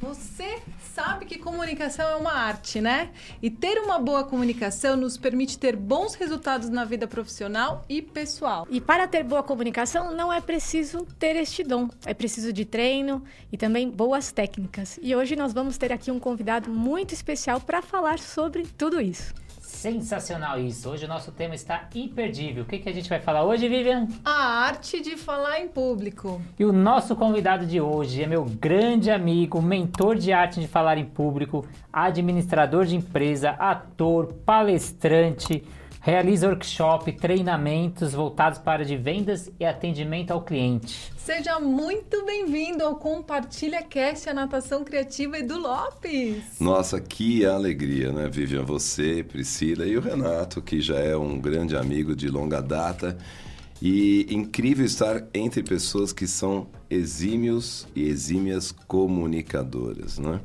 Você sabe que comunicação é uma arte, né? E ter uma boa comunicação nos permite ter bons resultados na vida profissional e pessoal. E para ter boa comunicação não é preciso ter este dom, é preciso de treino e também boas técnicas. E hoje nós vamos ter aqui um convidado muito especial para falar sobre tudo isso. Sensacional isso. Hoje o nosso tema está imperdível. O que, que a gente vai falar hoje, Vivian? A arte de falar em público. E o nosso convidado de hoje é meu grande amigo, mentor de arte de falar em público, administrador de empresa, ator, palestrante, realiza workshop, treinamentos voltados para a de vendas e atendimento ao cliente. Seja muito bem-vindo ao Compartilha Cast, a natação criativa Edu Lopes. Nossa, que alegria, né, Vivian? Você, Priscila e o Renato, que já é um grande amigo de longa data. E incrível estar entre pessoas que são exímios e exímias comunicadoras, né?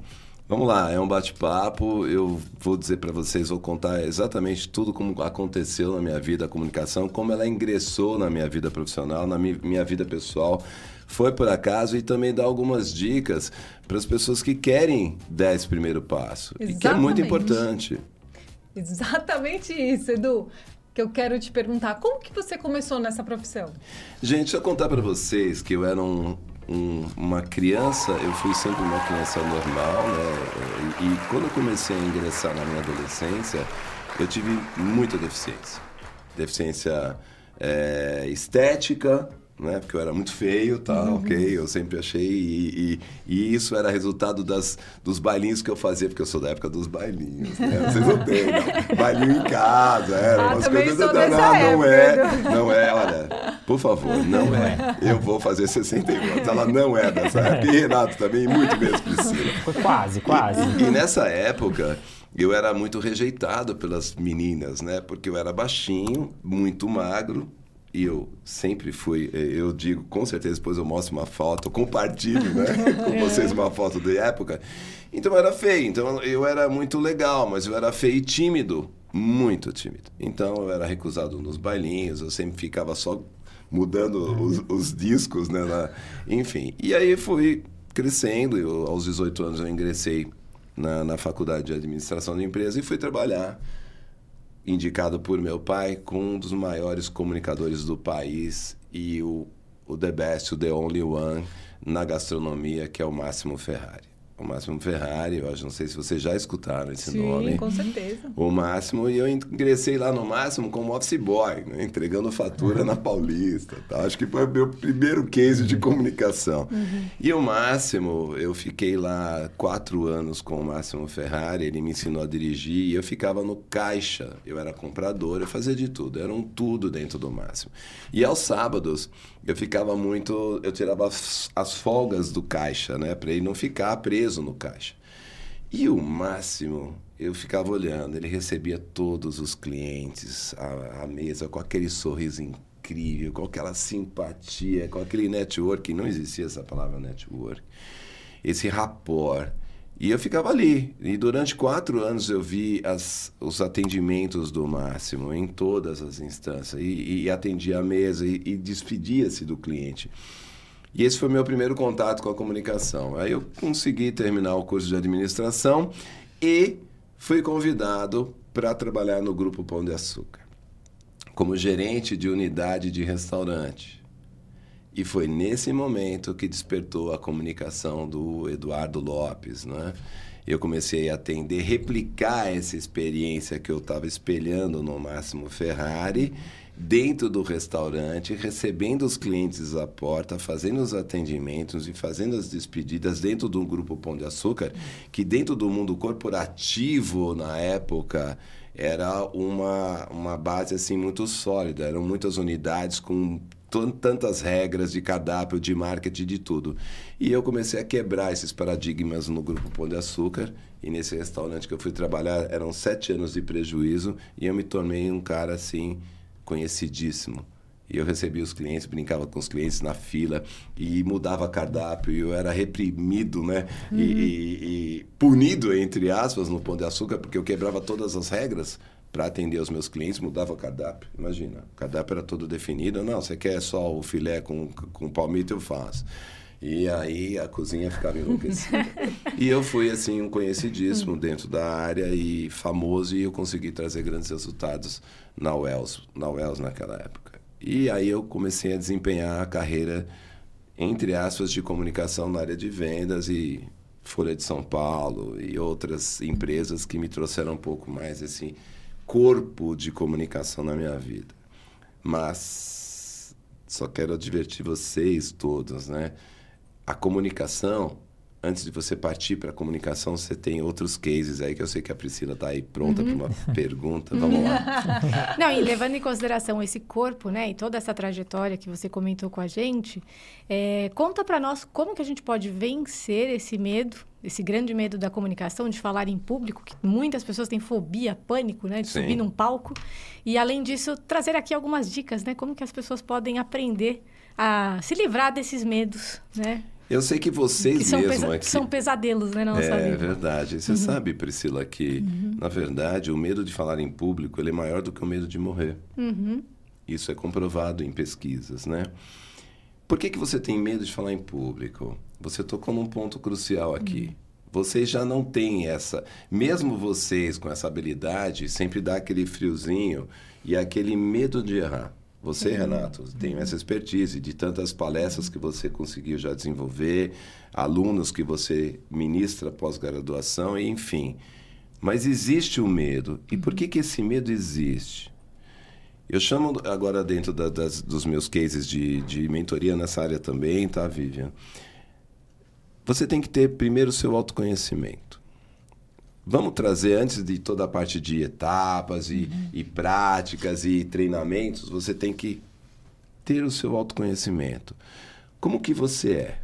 Vamos lá, é um bate-papo. Eu vou dizer para vocês, vou contar exatamente tudo como aconteceu na minha vida a comunicação, como ela ingressou na minha vida profissional, na minha vida pessoal. Foi por acaso e também dar algumas dicas para as pessoas que querem dar esse primeiro passo. Exatamente. E que é muito importante. Exatamente isso, Edu que eu quero te perguntar. Como que você começou nessa profissão? Gente, deixa eu contar para vocês que eu era um, um, uma criança, eu fui sempre uma criança normal, né? E, e quando eu comecei a ingressar na minha adolescência, eu tive muita deficiência. Deficiência é, estética, né? Porque eu era muito feio, tá? Uhum. Ok, eu sempre achei. E, e, e, isso era resultado das, dos bailinhos que eu fazia, porque eu sou da época dos bailinhos, né? Vocês não têm, não. Bailinho em casa, era ah, umas coisas. Sou não, não é, não é, olha, por favor, não é. Eu vou fazer 61 anos. Ela não é dessa época. E Renato também, muito mesmo, Priscila. Foi quase, quase. E, e nessa época eu era muito rejeitado pelas meninas, né? Porque eu era baixinho, muito magro, e eu sempre fui, eh, eu digo, com certeza depois eu mostro uma foto, compartilho né, com é. vocês uma foto da época. Então eu era feio, então eu era muito legal, mas eu era feio e tímido, muito tímido. Então eu era recusado nos bailinhos, eu sempre ficava só mudando os, os discos, né? Na, enfim, e aí fui crescendo, eu, aos 18 anos eu ingressei na, na faculdade de administração de empresa e fui trabalhar indicado por meu pai com um dos maiores comunicadores do país e o, o The Best, o The Only One na gastronomia, que é o Máximo Ferrari o Máximo Ferrari, eu acho, não sei se vocês já escutaram esse Sim, nome. Sim, com certeza. O Máximo, e eu ingressei lá no Máximo como office boy, né? entregando fatura na Paulista. Tá? Acho que foi o meu primeiro case de comunicação. Uhum. E o Máximo, eu fiquei lá quatro anos com o Máximo Ferrari, ele me ensinou a dirigir e eu ficava no caixa. Eu era comprador, eu fazia de tudo, era um tudo dentro do Máximo. E aos sábados, eu ficava muito. Eu tirava as, as folgas do caixa, né? Para ele não ficar preso no caixa. E o máximo, eu ficava olhando, ele recebia todos os clientes à, à mesa com aquele sorriso incrível, com aquela simpatia, com aquele network. Não existia essa palavra network. Esse rapport e eu ficava ali. E durante quatro anos eu vi as, os atendimentos do Máximo em todas as instâncias. E, e atendia a mesa e, e despedia-se do cliente. E esse foi meu primeiro contato com a comunicação. Aí eu consegui terminar o curso de administração e fui convidado para trabalhar no Grupo Pão de Açúcar, como gerente de unidade de restaurante. E foi nesse momento que despertou a comunicação do Eduardo Lopes, né? Eu comecei a atender, replicar essa experiência que eu estava espelhando no Máximo Ferrari dentro do restaurante, recebendo os clientes à porta, fazendo os atendimentos e fazendo as despedidas dentro do grupo Pão de Açúcar, que dentro do mundo corporativo na época era uma, uma base assim muito sólida, eram muitas unidades com tantas regras de cardápio, de marketing, de tudo. E eu comecei a quebrar esses paradigmas no Grupo Pão de Açúcar. E nesse restaurante que eu fui trabalhar, eram sete anos de prejuízo. E eu me tornei um cara, assim, conhecidíssimo. E eu recebia os clientes, brincava com os clientes na fila e mudava cardápio. E eu era reprimido, né? Uhum. E, e, e punido, entre aspas, no Pão de Açúcar, porque eu quebrava todas as regras para atender os meus clientes, mudava o cardápio. Imagina, o cardápio era todo definido. Não, você quer só o filé com, com palmito, eu faço. E aí a cozinha ficava enlouquecida. e eu fui, assim, um conhecidíssimo dentro da área e famoso, e eu consegui trazer grandes resultados na Wells, na Wells naquela época. E aí eu comecei a desempenhar a carreira, entre aspas, de comunicação na área de vendas e Folha de São Paulo e outras empresas que me trouxeram um pouco mais esse corpo de comunicação na minha vida. Mas só quero advertir vocês todos, né? A comunicação, antes de você partir para a comunicação, você tem outros cases aí que eu sei que a Priscila está aí pronta uhum. para uma pergunta. Vamos lá. Não, e levando em consideração esse corpo, né, e toda essa trajetória que você comentou com a gente, é, conta para nós como que a gente pode vencer esse medo esse grande medo da comunicação, de falar em público, que muitas pessoas têm fobia, pânico, né, de Sim. subir num palco. E além disso, trazer aqui algumas dicas, né, como que as pessoas podem aprender a se livrar desses medos, né? Eu sei que vocês que são mesmo aqui... são pesadelos, né, nossa é, vida. É verdade. Você uhum. sabe, Priscila, que uhum. na verdade o medo de falar em público ele é maior do que o medo de morrer. Uhum. Isso é comprovado em pesquisas, né? Por que, que você tem medo de falar em público? Você tocou num ponto crucial aqui. Vocês já não têm essa. Mesmo vocês com essa habilidade, sempre dá aquele friozinho e aquele medo de errar. Você, Renato, tem essa expertise de tantas palestras que você conseguiu já desenvolver, alunos que você ministra pós-graduação, enfim. Mas existe o medo. E por que, que esse medo existe? Eu chamo agora dentro da, das, dos meus cases de, de mentoria nessa área também, tá, Vivian? Você tem que ter primeiro o seu autoconhecimento. Vamos trazer, antes de toda a parte de etapas e, uhum. e práticas e treinamentos, você tem que ter o seu autoconhecimento. Como que você é?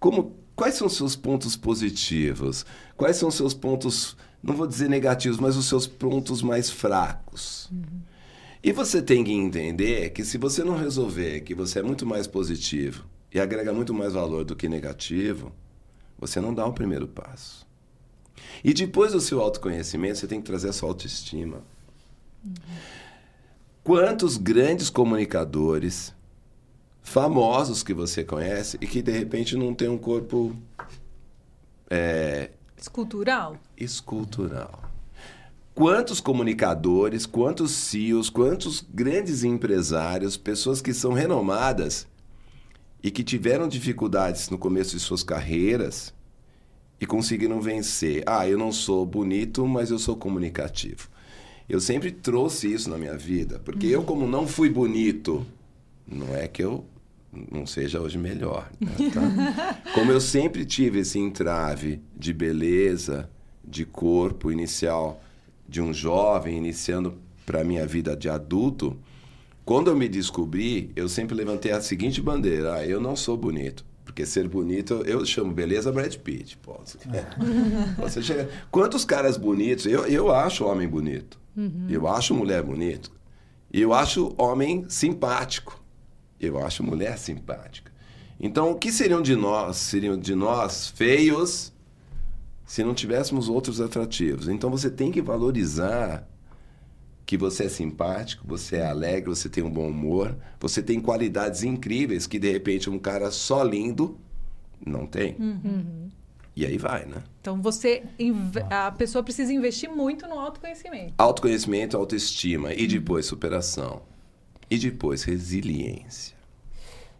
Como, quais são os seus pontos positivos? Quais são os seus pontos, não vou dizer negativos, mas os seus pontos mais fracos? Uhum. E você tem que entender que se você não resolver que você é muito mais positivo e agrega muito mais valor do que negativo, você não dá o primeiro passo. E depois do seu autoconhecimento, você tem que trazer a sua autoestima. Uhum. Quantos grandes comunicadores famosos que você conhece e que de repente não tem um corpo é, escultural? Escultural. Quantos comunicadores, quantos CEOs, quantos grandes empresários, pessoas que são renomadas e que tiveram dificuldades no começo de suas carreiras e conseguiram vencer. Ah, eu não sou bonito, mas eu sou comunicativo. Eu sempre trouxe isso na minha vida, porque eu, como não fui bonito, não é que eu não seja hoje melhor. Né, tá? Como eu sempre tive esse entrave de beleza, de corpo inicial de um jovem iniciando para a minha vida de adulto, quando eu me descobri, eu sempre levantei a seguinte bandeira: ah, eu não sou bonito. Porque ser bonito, eu chamo beleza Brad Pitt. Pô, você chega... Quantos caras bonitos? Eu, eu acho homem bonito. Uhum. Eu acho mulher bonito. Eu acho homem simpático. Eu acho mulher simpática. Então, o que seriam de nós? Seriam de nós feios se não tivéssemos outros atrativos. Então, você tem que valorizar que você é simpático, você é alegre, você tem um bom humor, você tem qualidades incríveis que de repente um cara só lindo não tem. Uhum. E aí vai, né? Então você a pessoa precisa investir muito no autoconhecimento. Autoconhecimento, autoestima e depois superação. E depois resiliência.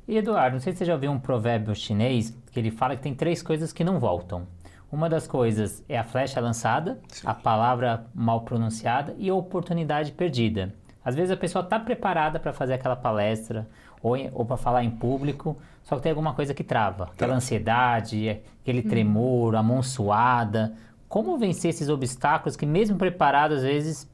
E Eduardo, não sei se você já ouviu um provérbio chinês que ele fala que tem três coisas que não voltam. Uma das coisas é a flecha lançada, Sim. a palavra mal pronunciada e a oportunidade perdida. Às vezes a pessoa está preparada para fazer aquela palestra ou, ou para falar em público, só que tem alguma coisa que trava. Aquela tá. ansiedade, aquele hum. tremor, a mão suada. Como vencer esses obstáculos que, mesmo preparado, às vezes,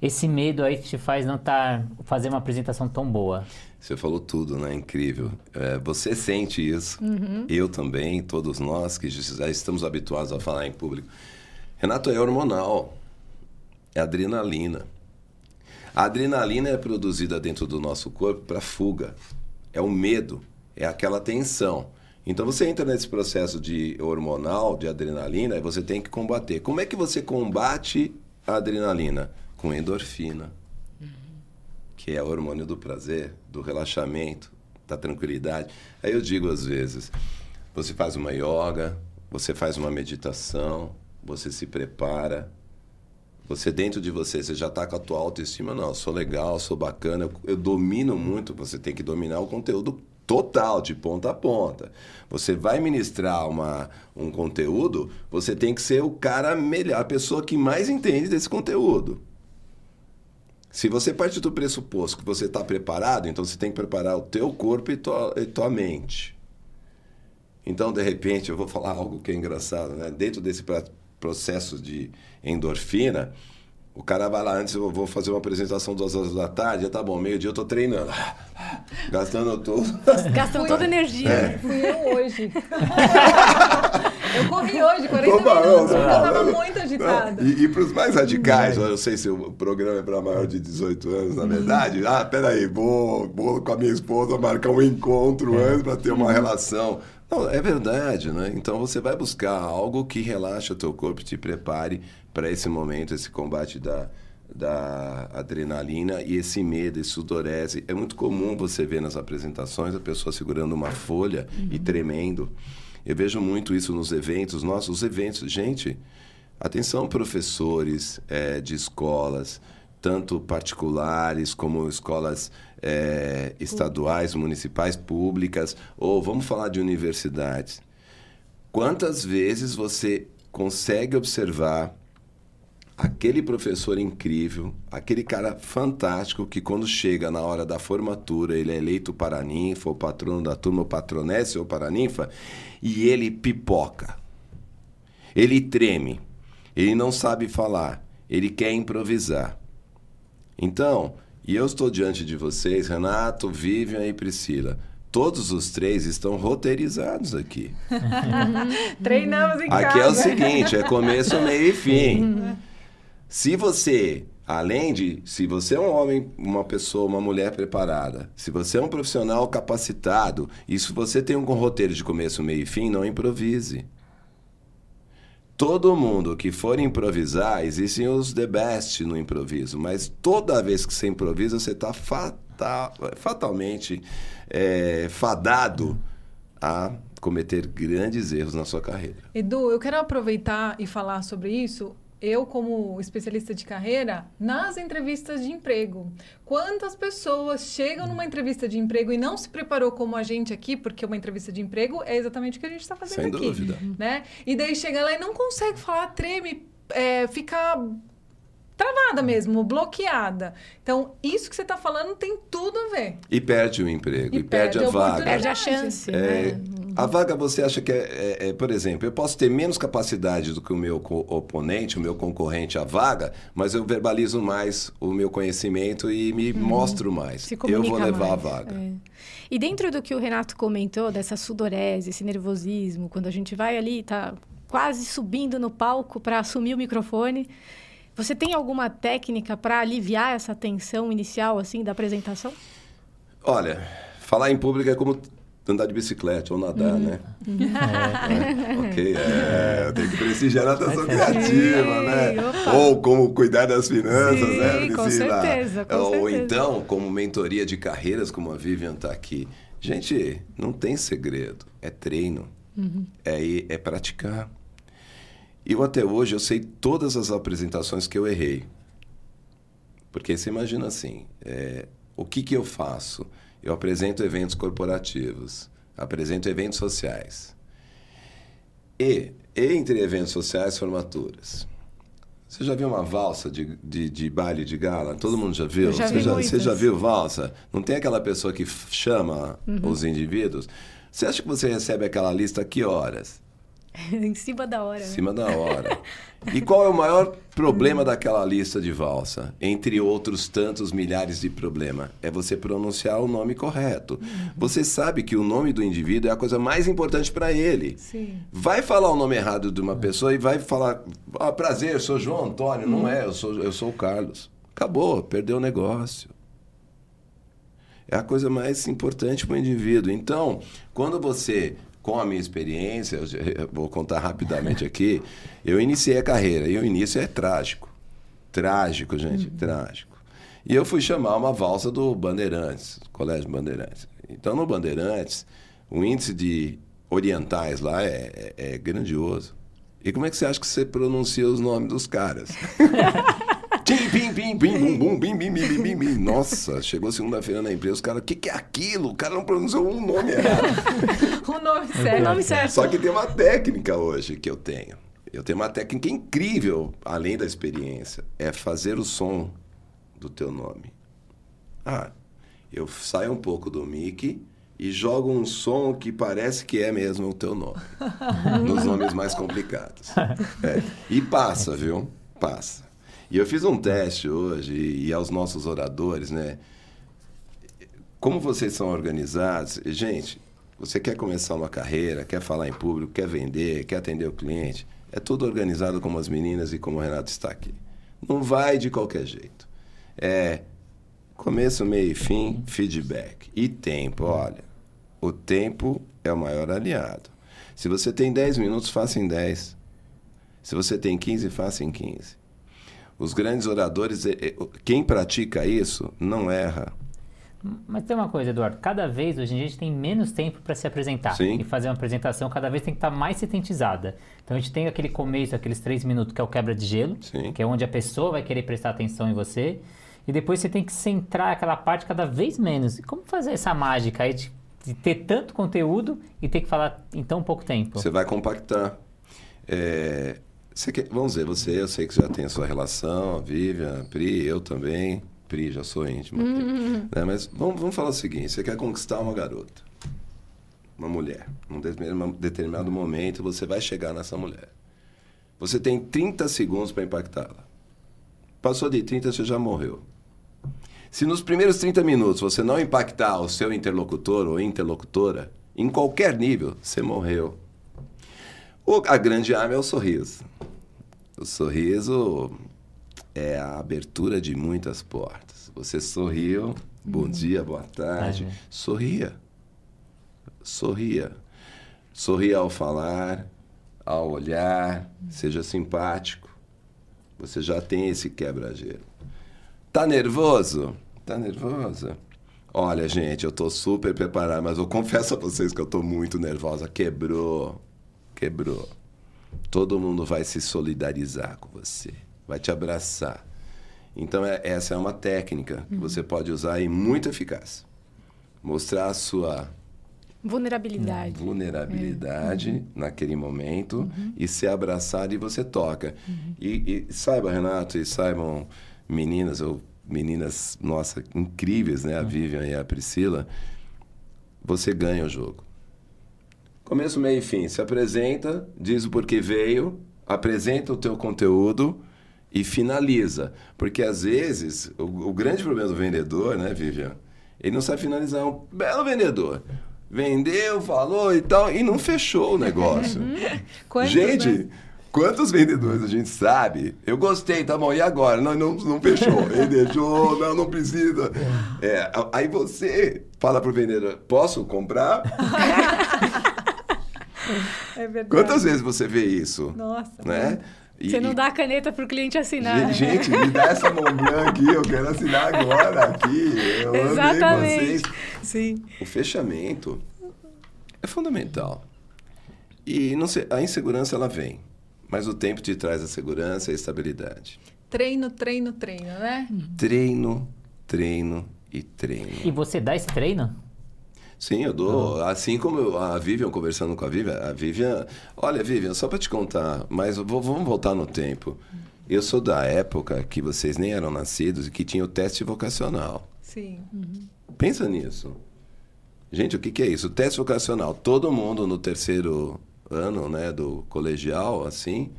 esse medo aí que te faz não estar tá, fazer uma apresentação tão boa? Você falou tudo, né? Incrível. É, você sente isso, uhum. eu também, todos nós que já estamos habituados a falar em público. Renato, é hormonal, é adrenalina. A adrenalina é produzida dentro do nosso corpo para fuga, é o medo, é aquela tensão. Então você entra nesse processo de hormonal, de adrenalina, e você tem que combater. Como é que você combate a adrenalina? Com endorfina que é o hormônio do prazer, do relaxamento, da tranquilidade. Aí eu digo às vezes, você faz uma yoga, você faz uma meditação, você se prepara, você dentro de você, você já está com a tua autoestima, não, eu sou legal, sou bacana, eu, eu domino muito, você tem que dominar o conteúdo total, de ponta a ponta. Você vai ministrar uma, um conteúdo, você tem que ser o cara melhor, a pessoa que mais entende desse conteúdo. Se você parte do pressuposto que você está preparado, então você tem que preparar o teu corpo e tua, e tua mente. Então, de repente, eu vou falar algo que é engraçado, né? Dentro desse processo de endorfina, o cara vai lá antes, eu vou fazer uma apresentação duas horas da tarde, já tá bom, meio-dia eu tô treinando. Gastando tudo. Gastando toda a energia. É. Fui eu hoje. eu corri hoje, 40 Opa, minutos, porque eu tava muito agitada. E, e pros mais radicais, eu não sei se o programa é para maior de 18 anos, na uhum. verdade. Ah, peraí, vou, vou com a minha esposa marcar um encontro antes para ter uma uhum. relação. Não, é verdade, né? Então você vai buscar algo que relaxe o teu corpo, te prepare para esse momento, esse combate da, da adrenalina e esse medo, esse sudorese. É muito comum você ver nas apresentações a pessoa segurando uma folha uhum. e tremendo. Eu vejo muito isso nos eventos, nossos eventos. Gente, atenção professores é, de escolas, tanto particulares como escolas é, estaduais, municipais, públicas, ou vamos falar de universidades. Quantas vezes você consegue observar aquele professor incrível, aquele cara fantástico que quando chega na hora da formatura, ele é eleito paraninfa, o patrono da turma, o patronesse ou paraninfa, e ele pipoca. Ele treme. Ele não sabe falar. Ele quer improvisar. Então, e eu estou diante de vocês, Renato, Vivian e Priscila. Todos os três estão roteirizados aqui. Treinamos em aqui casa. Aqui é o seguinte, é começo, meio e fim. Se você, além de, se você é um homem, uma pessoa, uma mulher preparada, se você é um profissional capacitado, e se você tem um roteiro de começo, meio e fim, não improvise. Todo mundo que for improvisar, existem os the best no improviso, mas toda vez que você improvisa, você está fatal, fatalmente é, fadado a cometer grandes erros na sua carreira. Edu, eu quero aproveitar e falar sobre isso eu, como especialista de carreira, nas entrevistas de emprego. Quantas pessoas chegam numa entrevista de emprego e não se preparou como a gente aqui, porque uma entrevista de emprego é exatamente o que a gente está fazendo Sem aqui. Sem dúvida. Né? E daí chega lá e não consegue falar, treme, é, fica travada mesmo, bloqueada. Então, isso que você está falando tem tudo a ver. E perde o emprego, e, e perde, perde, a, vaga. Perde a chance. É, né? A vaga você acha que é, é, é, por exemplo, eu posso ter menos capacidade do que o meu oponente, o meu concorrente à vaga, mas eu verbalizo mais o meu conhecimento e me uhum. mostro mais. eu vou levar mais. a vaga. É. E dentro do que o Renato comentou, dessa sudorese, esse nervosismo, quando a gente vai ali, tá quase subindo no palco para assumir o microfone, você tem alguma técnica para aliviar essa tensão inicial assim da apresentação? Olha, falar em público é como andar de bicicleta ou nadar, uhum. né? É, é. Ok, é, tem que prestigiar a natação criativa, né? Opa. Ou como cuidar das finanças, Sim, né? Com certeza, com ou certeza. então, como mentoria de carreiras, como a Vivian está aqui. Gente, não tem segredo, é treino, uhum. é, é praticar. Eu até hoje eu sei todas as apresentações que eu errei. Porque você imagina assim, é, o que, que eu faço? Eu apresento eventos corporativos, apresento eventos sociais. E, entre eventos sociais, formaturas. Você já viu uma valsa de, de, de baile de gala? Todo mundo já viu? já você, já, você já viu valsa? Não tem aquela pessoa que chama uhum. os indivíduos? Você acha que você recebe aquela lista a que horas? em cima da hora. Em né? cima da hora. E qual é o maior problema daquela lista de valsa? Entre outros tantos milhares de problemas. É você pronunciar o nome correto. Uhum. Você sabe que o nome do indivíduo é a coisa mais importante para ele. Sim. Vai falar o nome errado de uma pessoa e vai falar: ah, prazer, eu sou João Antônio. Uhum. Não é, eu sou, eu sou o Carlos. Acabou, perdeu o negócio. É a coisa mais importante para o indivíduo. Então, quando você com a minha experiência, eu vou contar rapidamente aqui, eu iniciei a carreira e o início é trágico. Trágico, gente, uhum. trágico. E eu fui chamar uma valsa do Bandeirantes, Colégio Bandeirantes. Então, no Bandeirantes, o índice de orientais lá é, é, é grandioso. E como é que você acha que você pronuncia os nomes dos caras? Tim, pim, pim, pim, bum, bum, bim, bim, bim, bim, bim. Nossa, chegou segunda-feira na empresa, os caras, o que, que é aquilo? O cara não pronunciou um nome errado. o nome certo. O nome certo. Só que tem uma técnica hoje que eu tenho. Eu tenho uma técnica incrível, além da experiência, é fazer o som do teu nome. Ah, eu saio um pouco do Mickey e jogo um som que parece que é mesmo o teu nome. nos nomes mais complicados. É. E passa, viu? Passa. E eu fiz um teste hoje, e aos nossos oradores, né? Como vocês são organizados, gente, você quer começar uma carreira, quer falar em público, quer vender, quer atender o cliente, é tudo organizado como as meninas e como o Renato está aqui. Não vai de qualquer jeito. É começo, meio e fim, feedback. E tempo, olha. O tempo é o maior aliado. Se você tem 10 minutos, faça em 10. Se você tem 15, faça em 15. Os grandes oradores, quem pratica isso, não erra. Mas tem uma coisa, Eduardo, cada vez hoje em dia a gente tem menos tempo para se apresentar. Sim. E fazer uma apresentação cada vez tem que estar tá mais sintetizada. Então a gente tem aquele começo, aqueles três minutos que é o quebra de gelo, Sim. que é onde a pessoa vai querer prestar atenção em você. E depois você tem que centrar aquela parte cada vez menos. E como fazer essa mágica aí de, de ter tanto conteúdo e ter que falar em tão pouco tempo? Você vai compactar. É, quer, vamos dizer, você, eu sei que já tem a sua relação, a Vivian, a Pri, eu também. Pri, já sou íntimo. Uhum. Né? Mas vamos, vamos falar o seguinte: você quer conquistar uma garota, uma mulher. Num determinado momento, você vai chegar nessa mulher. Você tem 30 segundos para impactá-la. Passou de 30, você já morreu. Se nos primeiros 30 minutos você não impactar o seu interlocutor ou interlocutora, em qualquer nível, você morreu. O, a grande arma é o sorriso. O sorriso é a abertura de muitas portas. Você sorriu, bom uhum. dia, boa tarde. Sorria. Sorria. Sorria ao falar, ao olhar, seja simpático. Você já tem esse quebra-gelo. Tá nervoso? Tá nervosa? Olha, gente, eu tô super preparado, mas eu confesso a vocês que eu tô muito nervosa. Quebrou. Quebrou. Todo mundo vai se solidarizar com você, vai te abraçar. Então, é, essa é uma técnica que uhum. você pode usar e muito eficaz. Mostrar a sua vulnerabilidade, vulnerabilidade é. uhum. naquele momento uhum. e ser abraçado e você toca. Uhum. E, e, saiba, Renato, e saibam meninas ou meninas, nossa, incríveis, né? A uhum. Vivian e a Priscila. Você ganha o jogo. Começo, meio e fim. Se apresenta, diz o porquê veio, apresenta o teu conteúdo e finaliza. Porque às vezes, o, o grande problema do vendedor, né, Vivian? Ele não sabe finalizar. É um belo vendedor. Vendeu, falou e tal, e não fechou o negócio. Quantos, gente, né? quantos vendedores a gente sabe? Eu gostei, tá bom, e agora? Não, não, não fechou. Ele deixou, não, não precisa. É, aí você fala pro vendedor, posso comprar? É verdade. Quantas vezes você vê isso? Nossa. Né? E, você não dá a caneta para o cliente assinar. Gente, me dá essa mão branca aqui, eu quero assinar agora aqui. Eu Exatamente. Vocês. Sim. O fechamento é fundamental. E não sei, a insegurança ela vem, mas o tempo te traz a segurança e a estabilidade. Treino, treino, treino, né? Treino, treino e treino. E você dá esse treino? Sim, eu dou. Assim como eu, a Vivian, conversando com a Vivian, a Vivian. Olha, Vivian, só para te contar, mas vou, vamos voltar no tempo. Eu sou da época que vocês nem eram nascidos e que tinha o teste vocacional. Sim. Uhum. Pensa nisso. Gente, o que, que é isso? O teste vocacional. Todo mundo no terceiro ano né, do colegial, assim,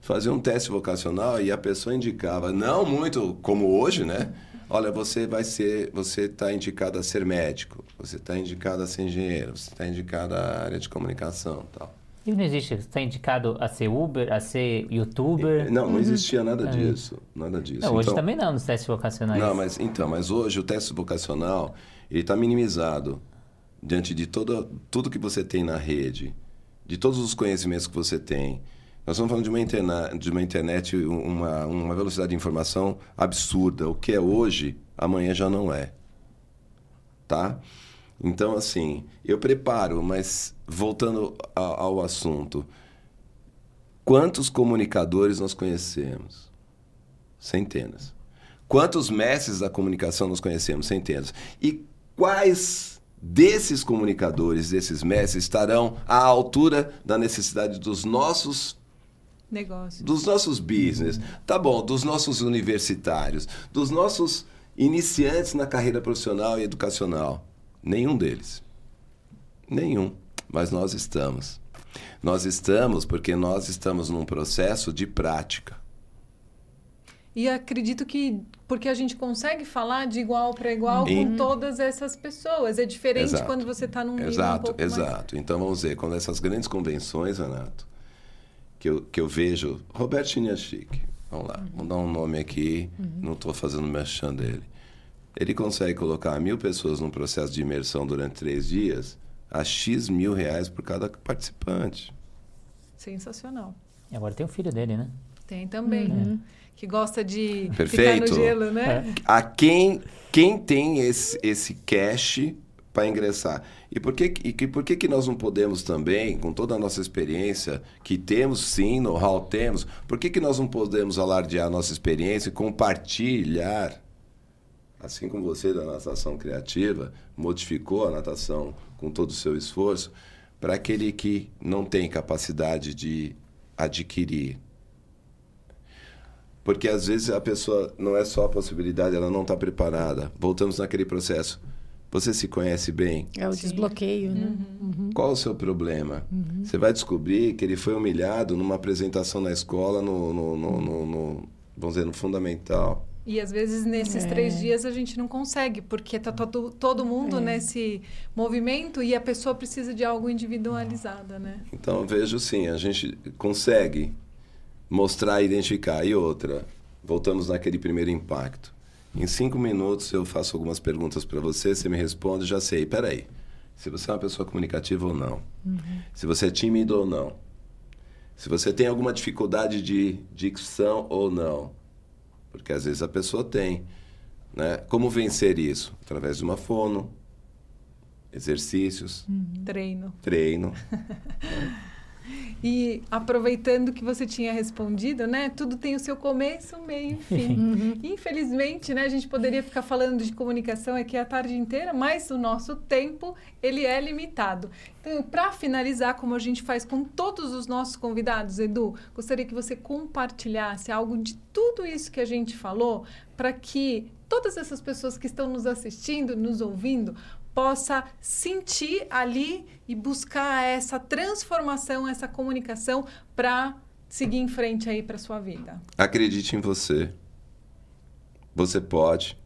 fazia um teste vocacional e a pessoa indicava, não muito como hoje, né? Olha, você vai ser, você está indicado a ser médico, você está indicado a ser engenheiro, você está indicado à área de comunicação, tal. E não existe, você está indicado a ser Uber, a ser YouTuber? Não, não uhum. existia nada é. disso, nada disso. Não, hoje então, também não, nos testes vocacionais. Não, mas então, mas hoje o teste vocacional ele está minimizado diante de todo, tudo que você tem na rede, de todos os conhecimentos que você tem, nós estamos falando de uma, interna, de uma internet, uma, uma velocidade de informação absurda. O que é hoje, amanhã já não é. Tá? Então, assim, eu preparo, mas voltando a- ao assunto, quantos comunicadores nós conhecemos? Centenas. Quantos mestres da comunicação nós conhecemos? Centenas. E quais desses comunicadores, desses mestres, estarão à altura da necessidade dos nossos Negócio. dos nossos business, tá bom, dos nossos universitários, dos nossos iniciantes na carreira profissional e educacional. Nenhum deles. Nenhum. Mas nós estamos. Nós estamos porque nós estamos num processo de prática. E acredito que porque a gente consegue falar de igual para igual Em- com todas essas pessoas. É diferente Exato. quando você está num nível um Exato, mais... exato. Então vamos ver, quando essas grandes convenções, Renato, que eu, que eu vejo. Roberto Chiniachique, vamos lá, vou dar um nome aqui, não estou fazendo merchan dele. Ele consegue colocar mil pessoas num processo de imersão durante três dias a X mil reais por cada participante. Sensacional. E agora tem o filho dele, né? Tem também, Uhum. né? Que gosta de ficar Perfeito. no gelo, né? A quem, quem tem esse, esse cash para ingressar? E por, que, e que- por que, que nós não podemos também, com toda a nossa experiência, que temos sim, know-how temos, por que, que nós não podemos alardear a nossa experiência e compartilhar? Assim como você da natação criativa modificou a natação com todo o seu esforço, para aquele que não tem capacidade de adquirir porque às vezes a pessoa não é só a possibilidade, ela não está preparada. Voltamos naquele processo. Você se conhece bem? É o Sim. desbloqueio, né? Qual o seu problema? Você vai descobrir que ele foi humilhado numa apresentação na escola, no, no, no, no- no- vamos dizer, no fundamental. E às vezes nesses É. três dias a gente não consegue, porque tá todo, todo mundo É. nesse movimento e a pessoa precisa de algo individualizada, né? Então, eu vejo sim, a gente consegue mostrar e identificar. E outra, voltamos naquele primeiro impacto. Em cinco minutos eu faço algumas perguntas para você, você me responde, já sei. Peraí, se você é uma pessoa comunicativa ou não, se você é tímido ou não, se você tem alguma dificuldade de dicção ou não, porque às vezes a pessoa tem. Né? Como vencer isso? Através de uma fono, exercícios, Treino. treino. E aproveitando que você tinha respondido, né? Tudo tem o seu começo, meio e fim. Infelizmente, né? A gente poderia ficar falando de comunicação aqui a tarde inteira, mas o nosso tempo, ele é limitado. Então, para finalizar, como a gente faz com todos os nossos convidados, Edu, gostaria que você compartilhasse algo de tudo isso que a gente falou, para que todas essas pessoas que estão nos assistindo, nos ouvindo, possa sentir ali e buscar essa transformação, essa comunicação para seguir em frente aí para sua vida. Acredite em você. Você pode.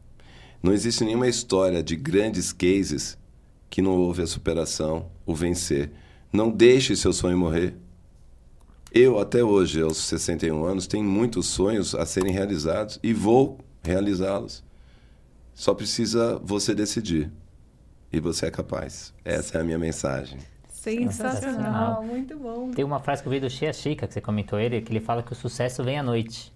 Não existe nenhuma história de grandes cases que não houve a superação, o vencer. Não deixe seu sonho morrer. Eu, até hoje, aos 61 anos, tenho muitos sonhos a serem realizados e vou realizá-los. Só precisa você decidir. E você é capaz. Essa é a minha mensagem. Sensacional, muito bom. Tem uma frase que eu vi do Shea Chica, que você comentou ele, que ele fala que o sucesso vem à noite.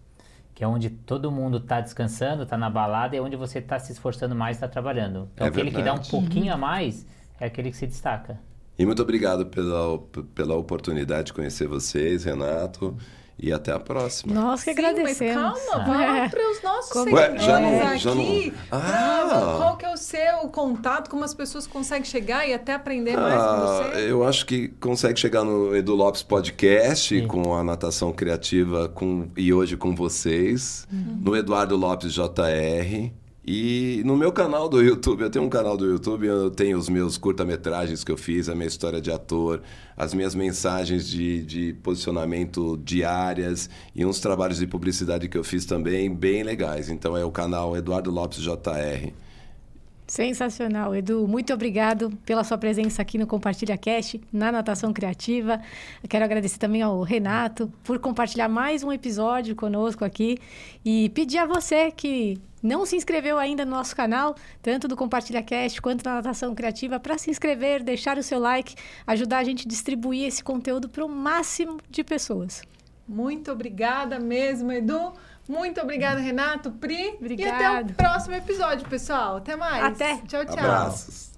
Que é onde todo mundo tá descansando, tá na balada, e é onde você tá se esforçando mais, tá trabalhando. Então É aquele que dá um verdade. pouquinho a mais é aquele que se destaca. E muito obrigado pela, pela oportunidade de conhecer vocês, Renato. E até a próxima. Nós que Sim, mas agradecemos. calma, vamos para os nossos Como- seguidores Ué, já não- já aqui. não- Ah! Qual que é o seu contato, como as pessoas conseguem chegar e até aprender mais com Ah, você? eu acho que consegue chegar no Edu Lopes Podcast Sim. com a natação criativa com, e hoje com vocês. No Eduardo Lopes JR. E no meu canal do YouTube, eu tenho um canal do YouTube, eu tenho os meus curta-metragens que eu fiz, a minha história de ator, as minhas mensagens de, de posicionamento diárias e uns trabalhos de publicidade que eu fiz também, bem legais. Então é o canal Eduardo Lopes JR. Sensacional, Edu. Muito obrigado pela sua presença aqui no Compartilha Cast, na Natação Criativa. Quero agradecer também ao Renato por compartilhar mais um episódio conosco aqui e pedir a você que não se inscreveu ainda no nosso canal, tanto do Compartilha Cast quanto da Natação Criativa, para se inscrever, deixar o seu like, ajudar a gente a distribuir esse conteúdo para o máximo de pessoas. Muito obrigada mesmo, Edu. Muito obrigada, Renato, Pri. E até Obrigado. o próximo episódio, pessoal. Até mais. Até. Tchau, tchau. Abraços.